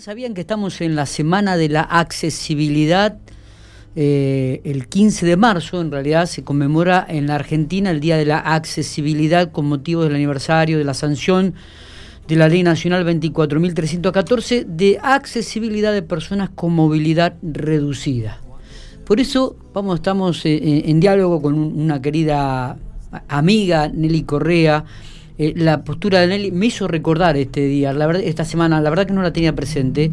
Sabían que estamos en la semana de la accesibilidad. Eh, el 15 de marzo, en realidad, se conmemora en la Argentina el Día de la Accesibilidad con motivo del aniversario de la sanción de la Ley Nacional 24.314 de accesibilidad de personas con movilidad reducida. Por eso vamos, estamos eh, eh, en diálogo con una querida amiga, Nelly Correa, eh, la postura de Nelly me hizo recordar este día, la verdad, esta semana, la verdad que no la tenía presente,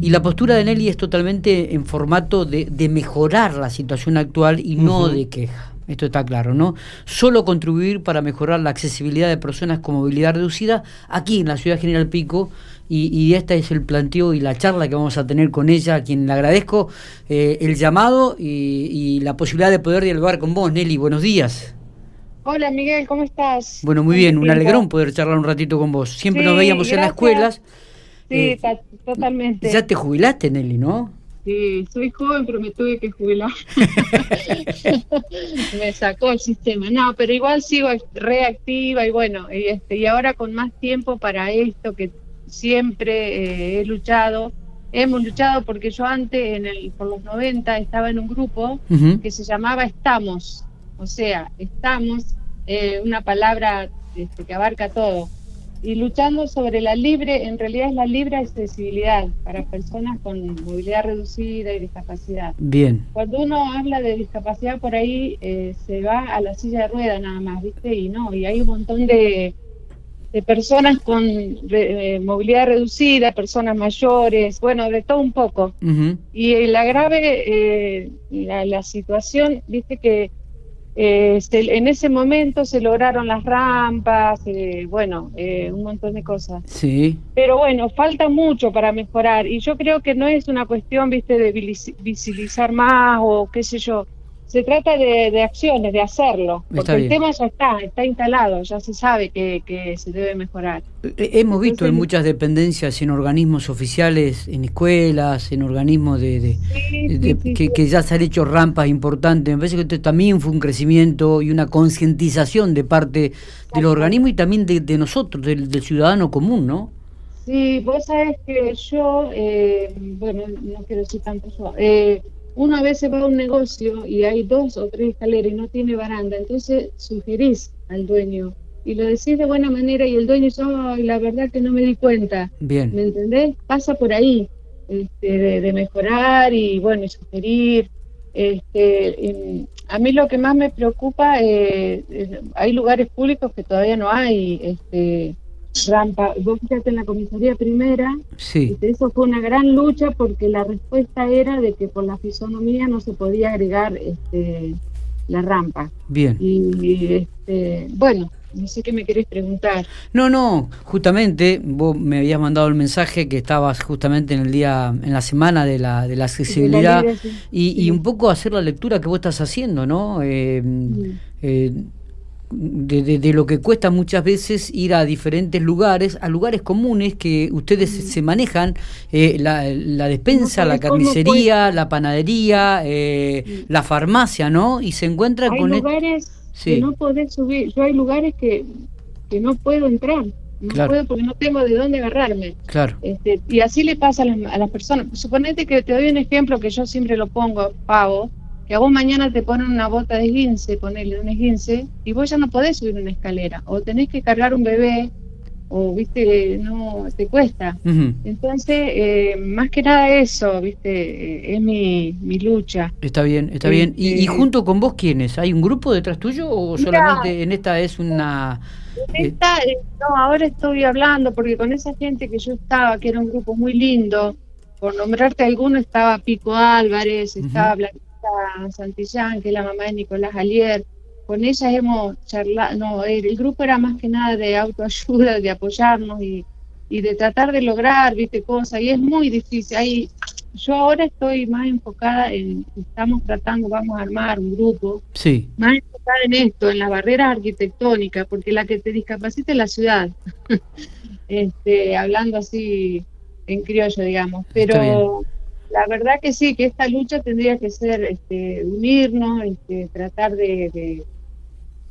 y la postura de Nelly es totalmente en formato de, mejorar la situación actual y no de queja. Esto está claro, ¿no? Solo contribuir para mejorar la accesibilidad de personas con movilidad reducida aquí en la ciudad General Pico. Y, este es el planteo y la charla que vamos a tener con ella, a quien le agradezco eh, el llamado y, y la posibilidad de poder dialogar con vos, Nelly. Buenos días. Hola Miguel, ¿cómo estás? Bueno, muy bien, un alegrón poder charlar un ratito con vos. Siempre nos veíamos en las escuelas. Sí, eh, totalmente. Ya te jubilaste, Nelly, ¿no? Sí, soy joven, pero me tuve que jubilar. me sacó el sistema. No, pero igual sigo reactiva y bueno, y, este, y ahora con más tiempo para esto que siempre eh, he luchado. Hemos luchado porque yo antes, en el, por los 90, estaba en un grupo que se llamaba Estamos o sea, estamos, eh, una palabra este, que abarca todo, y luchando sobre la libre, en realidad es la libre accesibilidad para personas con movilidad reducida y discapacidad. Bien. Cuando uno habla de discapacidad por ahí eh, se va a la silla de rueda nada más, ¿viste? Y no, y hay un montón de, de personas con eh, movilidad reducida, personas mayores, bueno, de todo un poco. Y la grave, la, la situación, viste que eh, en ese momento se lograron las rampas, eh, bueno, eh, un montón de cosas. Sí. Pero bueno, falta mucho para mejorar y yo creo que no es una cuestión, viste, de visibilizar más o qué sé yo, se trata de, acciones, de hacerlo, porque el tema ya está, está instalado, ya se sabe que, se debe mejorar. Eh, hemos visto en muchas dependencias, en organismos oficiales, en escuelas, en organismos de, que, ya se han hecho rampas importantes. Me parece que esto también fue un crecimiento y una concientización de parte del organismo y también de, nosotros, del, ciudadano común, ¿no? Sí, vos sabés que yo, eh, bueno, no quiero decir tanto yo, eh, uno a veces va a un negocio y hay dos o tres escaleras y no tiene baranda, entonces sugerís al dueño y lo decís de buena manera y el dueño dice, la verdad que no me di cuenta. Bien. ¿Me entendés? Pasa por ahí, este, de, mejorar y bueno, y sugerir. Este, a mí lo que más me preocupa, eh, hay lugares públicos que todavía no hay este, rampa. Vos fíjate en la comisaría primera, sí. eso fue una gran lucha porque la respuesta era de que por la fisonomía no se podía agregar este, la rampa. Bien. Y este, bueno, no sé qué me querés preguntar. No, no, justamente vos me habías mandado el mensaje que estabas justamente en el día, en la semana de la, de la accesibilidad y, y, un poco hacer la lectura que vos estás haciendo, ¿no? Eh, eh, de, lo que cuesta muchas veces ir a diferentes lugares, a lugares comunes que ustedes se manejan, eh, la, despensa, la carnicería, la panadería, eh, la farmacia, ¿no? Y se encuentran hay con... Hay lugares que no podés subir, yo hay lugares que, que no puedo entrar. No puedo porque no tengo de dónde agarrarme. Claro. Este, y así le pasa a las, a las personas. Suponete que te doy un ejemplo que yo siempre lo pongo, pavo que a vos mañana te ponen una bota de esguince, ponerle un esguince, y vos ya no podés subir una escalera, o tenés que cargar un bebé, o viste, no, te cuesta. Entonces, eh, más que nada eso, viste, es mi, mi lucha. Está bien, está bien. ¿Y, ¿Y, este, junto con vos quiénes? ¿Hay un grupo detrás tuyo o solamente en esta es una... En esta, eh, no, ahora estoy hablando porque con esa gente que yo estaba, que era un grupo muy lindo, por nombrarte alguno, estaba Pico Álvarez, estaba Santillán, que es la mamá de Nicolás Alier. Con ella hemos charlado, no, el, grupo era más que nada de autoayuda, de apoyarnos y, de tratar de lograr, viste, cosas, y es muy difícil. Ahí, yo ahora estoy más enfocada en, estamos tratando, vamos a armar un grupo, sí. más enfocada en esto, en la barrera arquitectónica, porque la que te discapacita es la ciudad, este, hablando así en criollo, digamos, pero la verdad que sí, que esta lucha tendría que ser este, unirnos, este, tratar de,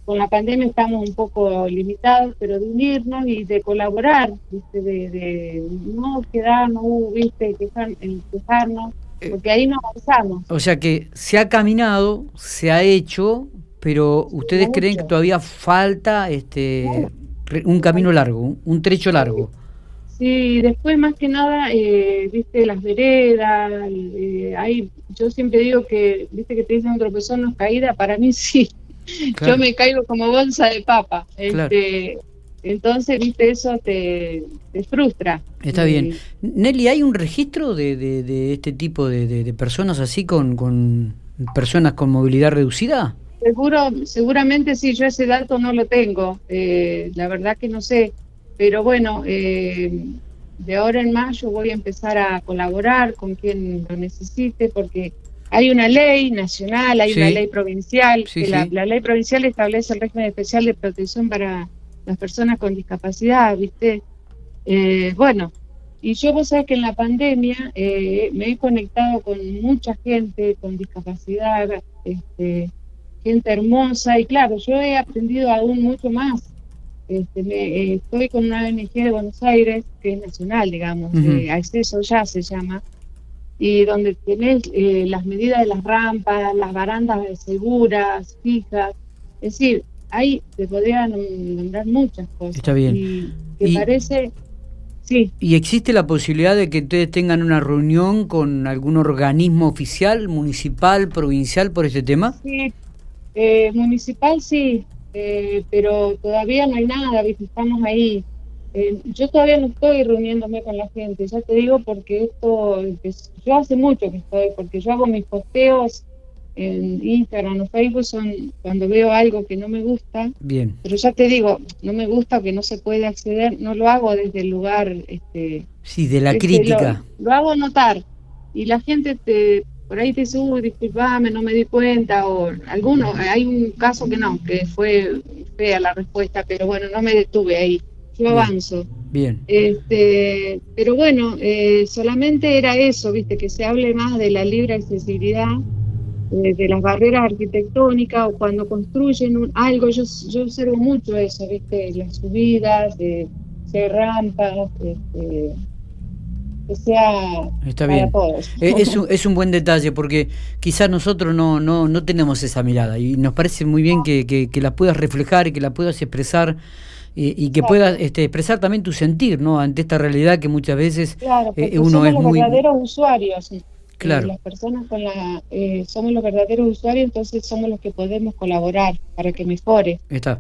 con la pandemia estamos un poco limitados, pero de unirnos y de colaborar, ¿viste? De, de no quedarnos, uh, ¿viste? Quejar, quejarnos, eh, porque ahí no avanzamos. O sea que se ha caminado, se ha hecho, pero ustedes creen que todavía falta este un camino largo, un trecho largo. Sí, después más que nada, eh, viste, las veredas, eh, hay, yo siempre digo que, viste que te dicen tropezón no es caída, para mí sí, yo me caigo como bolsa de papa, este, entonces, viste, eso te, frustra. Está bien. Nelly, ¿hay un registro de, de, este tipo de, personas así con, con personas con movilidad reducida? Seguro, seguramente sí, yo ese dato no lo tengo, eh, la verdad que no sé, pero bueno, eh, de ahora en mayo voy a empezar a colaborar con quien lo necesite, porque hay una ley nacional, hay una ley provincial, que la, ley provincial establece el régimen especial de protección para las personas con discapacidad, ¿viste? Eh, bueno, y yo vos sabés que en la pandemia me he conectado con mucha gente con discapacidad, este, gente hermosa y claro, yo he aprendido aún mucho más. Este, eh, estoy con una ONG de Buenos Aires, que es nacional, digamos, Acceso Ya se llama, y donde tenés eh, las medidas de las rampas, las barandas seguras, fijas, es decir, ahí te podrían nombrar muchas cosas. Está bien. Y que parece... Sí. ¿Y existe la posibilidad de que ustedes tengan una reunión con algún organismo oficial, municipal, provincial por este tema? Sí, eh, municipal sí, eh, pero todavía no hay nada, ¿viste? estamos ahí. Eh, yo todavía no estoy reuniéndome con la gente, ya te digo porque esto, yo hace mucho que estoy, porque yo hago mis posteos en Instagram o Facebook son cuando veo algo que no me gusta. Bien. Pero ya te digo, no me gusta o que no se puede acceder, no lo hago desde el lugar. Este, sí, de la este, crítica. Lo, lo, hago notar. Y la gente te, por ahí te uy, disculpame, no me di cuenta, o alguno, hay un caso que no, que fue fea la respuesta, pero bueno, no me detuve ahí, yo avanzo. Bien. Este, pero bueno, eh, solamente era eso, viste, que se hable más de la libre accesibilidad, eh, de las barreras arquitectónicas, o cuando construyen un, algo, yo, yo observo mucho eso, viste, las subidas, de, de rampas, este, que sea Está bien. Eh, es, un, es un buen detalle porque quizás nosotros no, no, no tenemos esa mirada y nos parece muy bien que, que, la puedas reflejar y que la puedas expresar eh, y que puedas este, expresar también tu sentir no ante esta realidad que muchas veces eh, uno somos es los verdaderos usuarios claro. las personas con la somos los verdaderos usuarios entonces somos los que podemos colaborar para que mejore. Está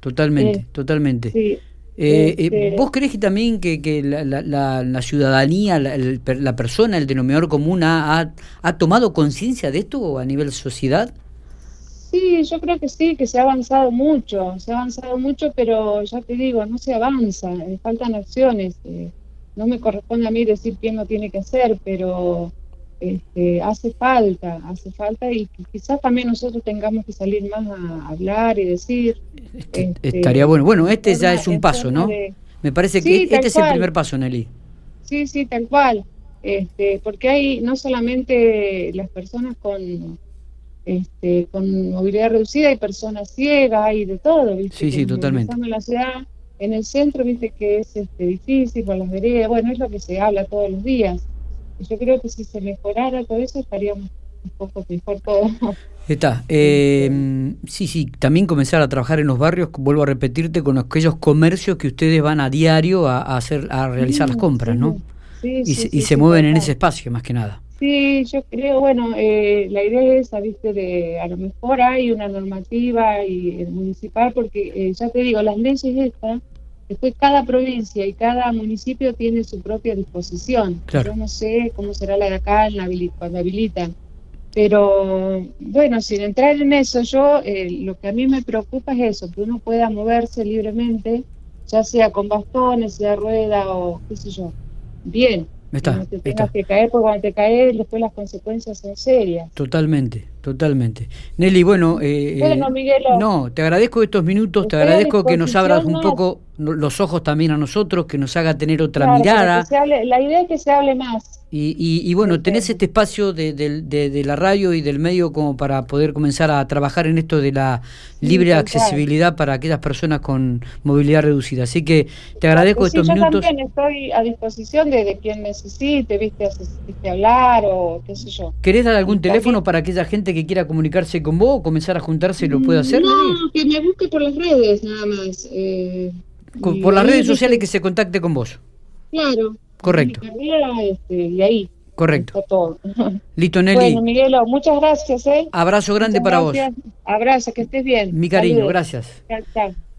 totalmente totalmente. sí. Eh, eh, este ¿Vos crees que también que, que la, la, la, ciudadanía, la, la, persona, el denominador común, ha, ha tomado conciencia de esto a nivel sociedad? Sí, yo creo que sí, que se ha avanzado mucho, se ha avanzado mucho, pero ya te digo, no se avanza, eh, faltan acciones. no me corresponde a mí decir quién lo tiene que hacer, pero este, hace falta, hace falta y quizás también nosotros tengamos que salir más a hablar y decir. Este, este, estaría bueno. Bueno, este ya es un paso, ¿no? Me parece que este es el primer paso, Nelly. Sí, sí, tal cual. Este, porque hay no solamente las personas con este, con movilidad reducida, hay personas ciegas, hay de todo, ¿viste? Sí, sí, totalmente. En la ciudad, en el centro, viste que es este, difícil, con las veredas, bueno, es lo que se habla todos los días yo creo que si se mejorara todo eso estaríamos un poco mejor todo. Está. Eh, sí, sí, también comenzar a trabajar en los barrios, vuelvo a repetirte, con aquellos comercios que ustedes van a diario a, hacer, a realizar las compras, ¿no? Sí, y, se, mueven en ese espacio, más que nada. Sí, yo creo, bueno, eh, la idea es, viste, de a lo mejor hay una normativa y, municipal, porque eh, ya te digo, las leyes estas Después cada provincia y cada municipio tiene su propia disposición. Yo no sé cómo será la de acá cuando habilitan. Pero bueno, sin entrar en eso, yo eh, lo que a mí me preocupa es eso, que uno pueda moverse libremente, ya sea con bastones, sea rueda o qué sé yo. Bien. Está, no te tengas que caer, porque cuando te caes después las consecuencias son serias. Totalmente, Totalmente. Nelly, bueno, eh, bueno Miguelo, no, te agradezco estos minutos, te agradezco que nos abras un poco los ojos también a nosotros, que nos haga tener otra mirada. la idea es que se hable más. Y, y, bueno, tenés este espacio de, de, la radio y del medio como para poder comenzar a trabajar en esto de la libre accesibilidad para aquellas personas con movilidad reducida. Así que te agradezco estos yo minutos. también estoy a disposición de, quien necesite, viste, hablar o qué sé yo. ¿Querés dar algún teléfono para aquella gente que quiera comunicarse con vos o comenzar a juntarse lo puede hacer? No, que me busque por las redes nada más. Eh, por las redes sociales que se contacte con vos. Claro. Correcto. Este, y ahí. Correcto. todo. Listo, Nelly. Bueno, Miguelo, muchas gracias. ¿eh? Abrazo grande para vos. Abrazo, que estés bien. Mi cariño, gracias. Chao, chao.